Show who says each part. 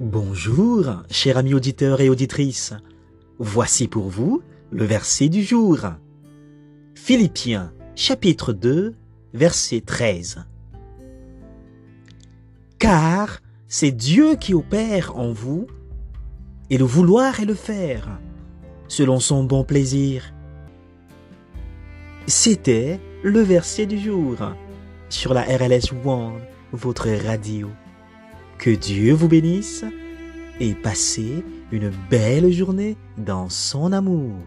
Speaker 1: Bonjour, chers amis auditeurs et auditrices. Voici pour vous le verset du jour. Philippiens chapitre 2 verset 13. Car c'est Dieu qui opère en vous et le vouloir et le faire selon son bon plaisir. C'était le verset du jour sur la RLS One, votre radio. Que Dieu vous bénisse et passez une belle journée dans son amour.